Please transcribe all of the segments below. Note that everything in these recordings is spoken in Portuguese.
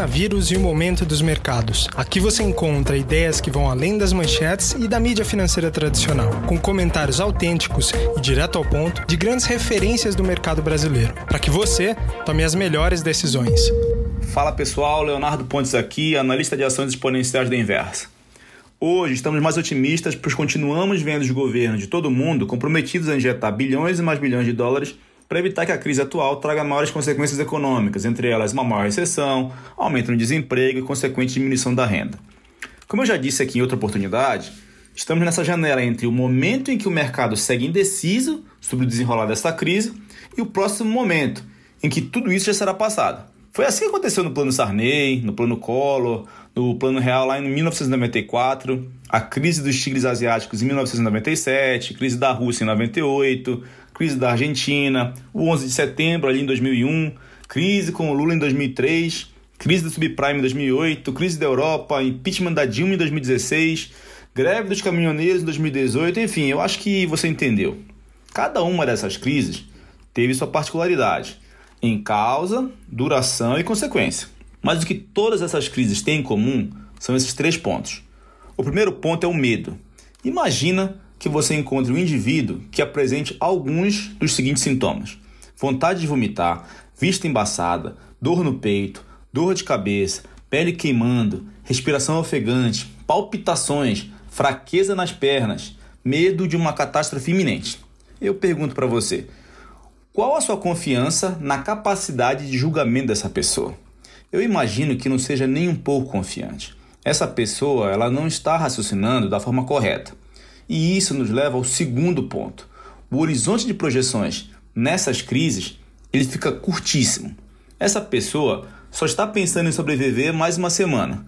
coronavírus e o momento dos mercados. Aqui você encontra ideias que vão além das manchetes e da mídia financeira tradicional, com comentários autênticos e direto ao ponto de grandes referências do mercado brasileiro, para que você tome as melhores decisões. Fala pessoal, Leonardo Pontes aqui, analista de ações exponenciais da Inversa. Hoje estamos mais otimistas, pois continuamos vendo os governos de todo o mundo comprometidos a injetar bilhões e mais bilhões de dólares para evitar que a crise atual traga maiores consequências econômicas, entre elas uma maior recessão, aumento no desemprego e consequente diminuição da renda. Como eu já disse aqui em outra oportunidade, estamos nessa janela entre o momento em que o mercado segue indeciso sobre o desenrolar dessa crise e o próximo momento em que tudo isso já será passado. Foi assim que aconteceu no plano Sarney, no plano Collor, no plano real lá em 1994, a crise dos tigres asiáticos em 1997, crise da Rússia em 98, crise da Argentina, o 11 de setembro ali em 2001, crise com o Lula em 2003, crise do subprime em 2008, crise da Europa, impeachment da Dilma em 2016, greve dos caminhoneiros em 2018, enfim, eu acho que você entendeu. Cada uma dessas crises teve sua particularidade em causa, duração e consequência. Mas o que todas essas crises têm em comum são esses três pontos. O primeiro ponto é o medo. Imagina que você encontre um indivíduo que apresente alguns dos seguintes sintomas: vontade de vomitar, vista embaçada, dor no peito, dor de cabeça, pele queimando, respiração ofegante, palpitações, fraqueza nas pernas, medo de uma catástrofe iminente. Eu pergunto para você: qual a sua confiança na capacidade de julgamento dessa pessoa? Eu imagino que não seja nem um pouco confiante. Essa pessoa, ela não está raciocinando da forma correta. E isso nos leva ao segundo ponto. O horizonte de projeções nessas crises, ele fica curtíssimo. Essa pessoa só está pensando em sobreviver mais uma semana.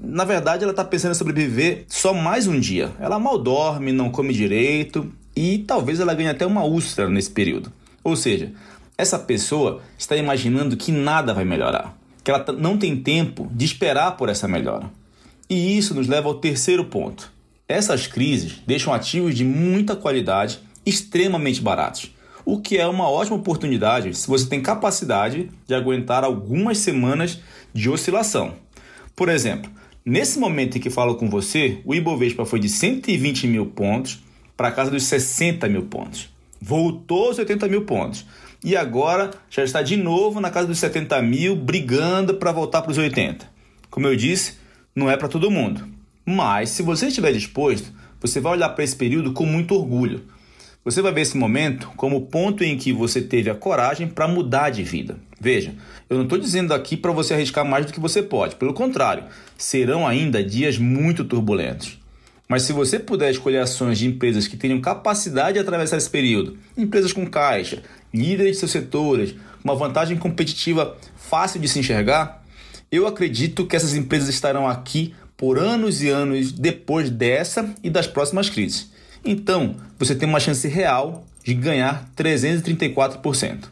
Na verdade, ela está pensando em sobreviver só mais um dia. Ela mal dorme, não come direito e talvez ela ganhe até uma úlcera nesse período. Ou seja, essa pessoa está imaginando que nada vai melhorar, que ela não tem tempo de esperar por essa melhora. E isso nos leva ao terceiro ponto. Essas crises deixam ativos de muita qualidade extremamente baratos, o que é uma ótima oportunidade se você tem capacidade de aguentar algumas semanas de oscilação. Por exemplo, nesse momento em que falo com você, o Ibovespa foi de 120 mil pontos para casa dos 60 mil pontos. Voltou aos 80 mil pontos. E agora já está de novo na casa dos 70 mil, brigando para voltar para os 80. Como eu disse, não é para todo mundo. Mas, se você estiver disposto, você vai olhar para esse período com muito orgulho. Você vai ver esse momento como o ponto em que você teve a coragem para mudar de vida. Veja, eu não estou dizendo aqui para você arriscar mais do que você pode. Pelo contrário, serão ainda dias muito turbulentos. Mas se você puder escolher ações de empresas que tenham capacidade de atravessar esse período, empresas com caixa, líderes de seus setores, uma vantagem competitiva fácil de se enxergar, eu acredito que essas empresas estarão aqui por anos e anos depois dessa e das próximas crises. Então, você tem uma chance real de ganhar 334%.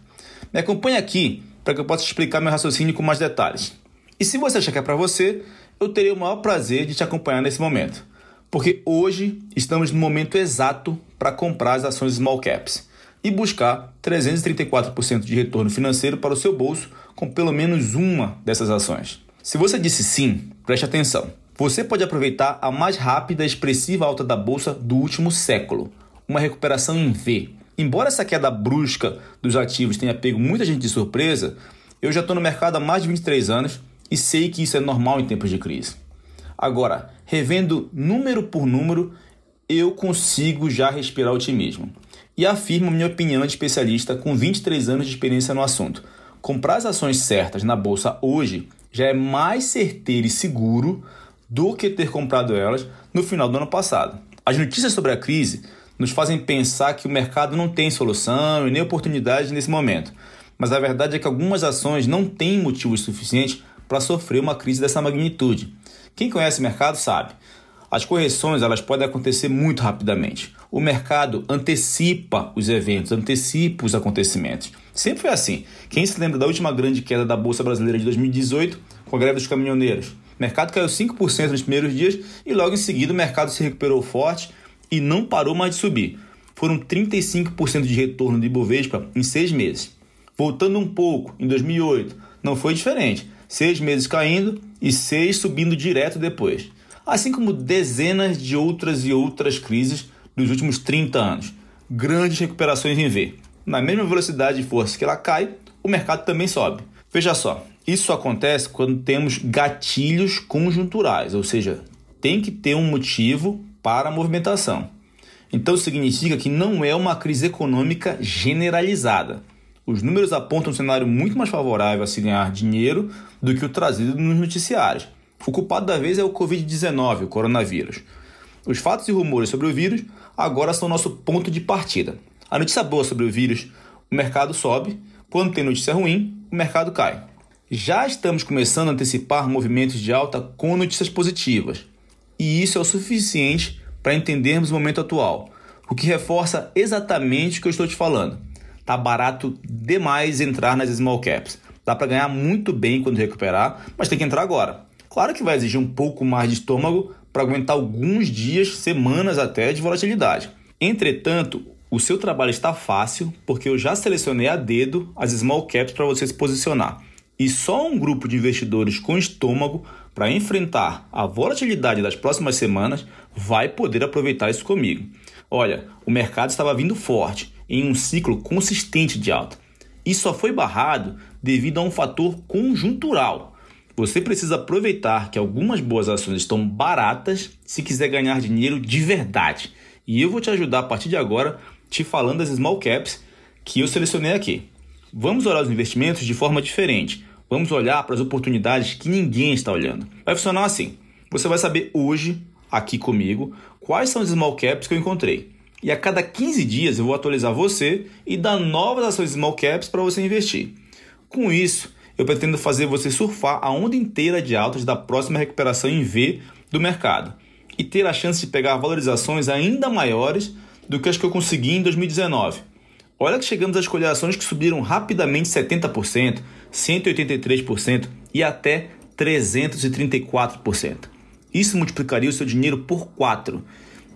Me acompanhe aqui para que eu possa explicar meu raciocínio com mais detalhes. E se você achar que é para você, eu terei o maior prazer de te acompanhar nesse momento. Porque hoje estamos no momento exato para comprar as ações small caps e buscar 334% de retorno financeiro para o seu bolso com pelo menos uma dessas ações. Se você disse sim, preste atenção. Você pode aproveitar a mais rápida e expressiva alta da bolsa do último século, uma recuperação em V. Embora essa queda brusca dos ativos tenha pego muita gente de surpresa, eu já estou no mercado há mais de 23 anos e sei que isso é normal em tempos de crise. Agora, revendo número por número, eu consigo já respirar otimismo. E afirmo minha opinião de especialista com 23 anos de experiência no assunto. Comprar as ações certas na bolsa hoje já é mais certeiro e seguro do que ter comprado elas no final do ano passado. As notícias sobre a crise nos fazem pensar que o mercado não tem solução e nem oportunidade nesse momento. Mas a verdade é que algumas ações não têm motivos suficientes para sofrer uma crise dessa magnitude. Quem conhece o mercado sabe. As correções elas podem acontecer muito rapidamente. O mercado antecipa os eventos, antecipa os acontecimentos. Sempre foi assim. Quem se lembra da última grande queda da Bolsa Brasileira de 2018, com a greve dos caminhoneiros? O mercado caiu 5% nos primeiros dias e logo em seguida o mercado se recuperou forte e não parou mais de subir. Foram 35% de retorno de Ibovespa em seis meses. Voltando um pouco, em 2008, não foi diferente. seis meses caindo e seis subindo direto depois. Assim como dezenas de outras e outras crises dos últimos 30 anos. Grandes recuperações em V. Na mesma velocidade e força que ela cai, o mercado também sobe. Veja só, isso acontece quando temos gatilhos conjunturais, ou seja, tem que ter um motivo para a movimentação. Então significa que não é uma crise econômica generalizada. Os números apontam um cenário muito mais favorável a se ganhar dinheiro do que o trazido nos noticiários. O culpado da vez é o Covid-19, o coronavírus. Os fatos e rumores sobre o vírus agora são nosso ponto de partida. A notícia boa sobre o vírus, o mercado sobe, quando tem notícia ruim, o mercado cai. Já estamos começando a antecipar movimentos de alta com notícias positivas, e isso é o suficiente para entendermos o momento atual, o que reforça exatamente o que eu estou te falando. Tá barato demais entrar nas small caps. Dá para ganhar muito bem quando recuperar, mas tem que entrar agora. Claro que vai exigir um pouco mais de estômago para aguentar alguns dias, semanas até de volatilidade. Entretanto, o seu trabalho está fácil porque eu já selecionei a dedo as small caps para você se posicionar. E só um grupo de investidores com estômago para enfrentar a volatilidade das próximas semanas vai poder aproveitar isso comigo. Olha, o mercado estava vindo forte, em um ciclo consistente de alta. E só foi barrado devido a um fator conjuntural. Você precisa aproveitar que algumas boas ações estão baratas se quiser ganhar dinheiro de verdade. E eu vou te ajudar a partir de agora te falando das small caps que eu selecionei aqui. Vamos olhar os investimentos de forma diferente Vamos olhar para as oportunidades que ninguém está olhando. Vai funcionar assim. Você vai saber hoje, aqui comigo, quais são os small caps que eu encontrei. E a cada 15 dias eu vou atualizar você e dar novas ações small caps para você investir. Com isso, eu pretendo fazer você surfar a onda inteira de altas da próxima recuperação em V do mercado e ter a chance de pegar valorizações ainda maiores do que as que eu consegui em 2019. Olha que chegamos a escolher ações que subiram rapidamente 70%, 183% e até 334%. Isso multiplicaria o seu dinheiro por 4.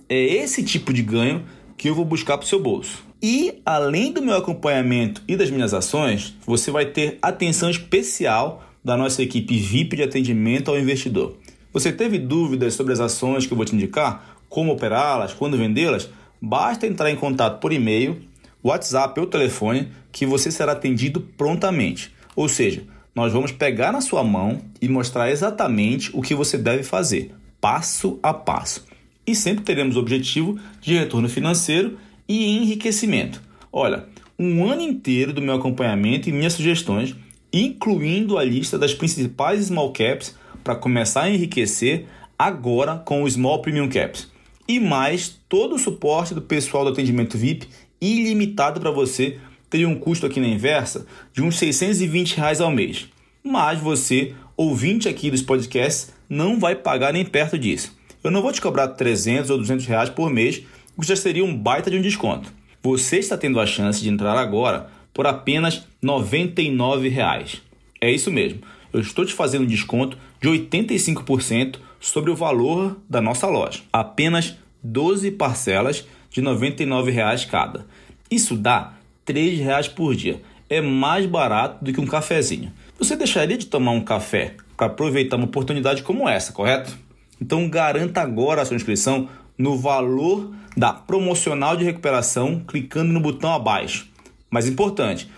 É esse tipo de ganho que eu vou buscar para o seu bolso. E além do meu acompanhamento e das minhas ações, você vai ter atenção especial da nossa equipe VIP de atendimento ao investidor. Você teve dúvidas sobre as ações que eu vou te indicar? Como operá-las? Quando vendê-las? Basta entrar em contato por e-mail, WhatsApp ou telefone que você será atendido prontamente. Ou seja, nós vamos pegar na sua mão e mostrar exatamente o que você deve fazer, passo a passo. E sempre teremos objetivo de retorno financeiro e enriquecimento. Olha, um ano inteiro do meu acompanhamento e minhas sugestões, incluindo a lista das principais small caps para começar a enriquecer agora com o Small Premium Caps. E mais todo o suporte do pessoal do atendimento VIP ilimitado para você teria um custo aqui na inversa de uns 620 reais ao mês. Mas você, ouvinte aqui dos podcasts, não vai pagar nem perto disso. Eu não vou te cobrar 300 ou 200 reais por mês, o que já seria um baita de um desconto. Você está tendo a chance de entrar agora por apenas 99 reais. É isso mesmo. Eu estou te fazendo um desconto de 85% sobre o valor da nossa loja. Apenas 12 parcelas de 99 reais cada. Isso dá 3 reais por dia. É mais barato do que um cafezinho. Você deixaria de tomar um café para aproveitar uma oportunidade como essa, correto? Então garanta agora a sua inscrição no valor da promocional de recuperação clicando no botão abaixo. Mais importante,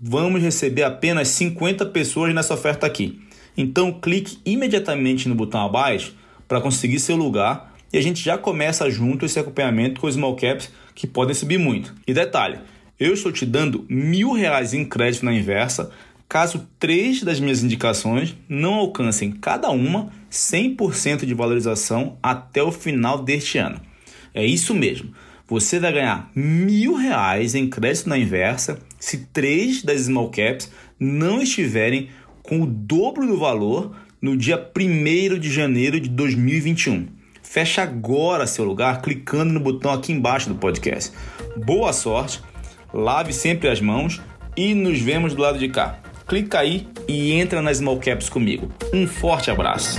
vamos receber apenas 50 pessoas nessa oferta aqui. Então clique imediatamente no botão abaixo para conseguir seu lugar e a gente já começa junto esse acompanhamento com os small caps que podem subir muito. E detalhe, eu estou te dando mil reais em crédito na inversa caso três das minhas indicações não alcancem cada uma 100% de valorização até o final deste ano. É isso mesmo. Você vai ganhar mil reais em crédito na inversa se três das small caps não estiverem com o dobro do valor no dia 1 de janeiro de 2021. Fecha agora seu lugar clicando no botão aqui embaixo do podcast. Boa sorte! lave sempre as mãos e nos vemos do lado de cá. Clica aí e entra nas Small Caps comigo. Um forte abraço!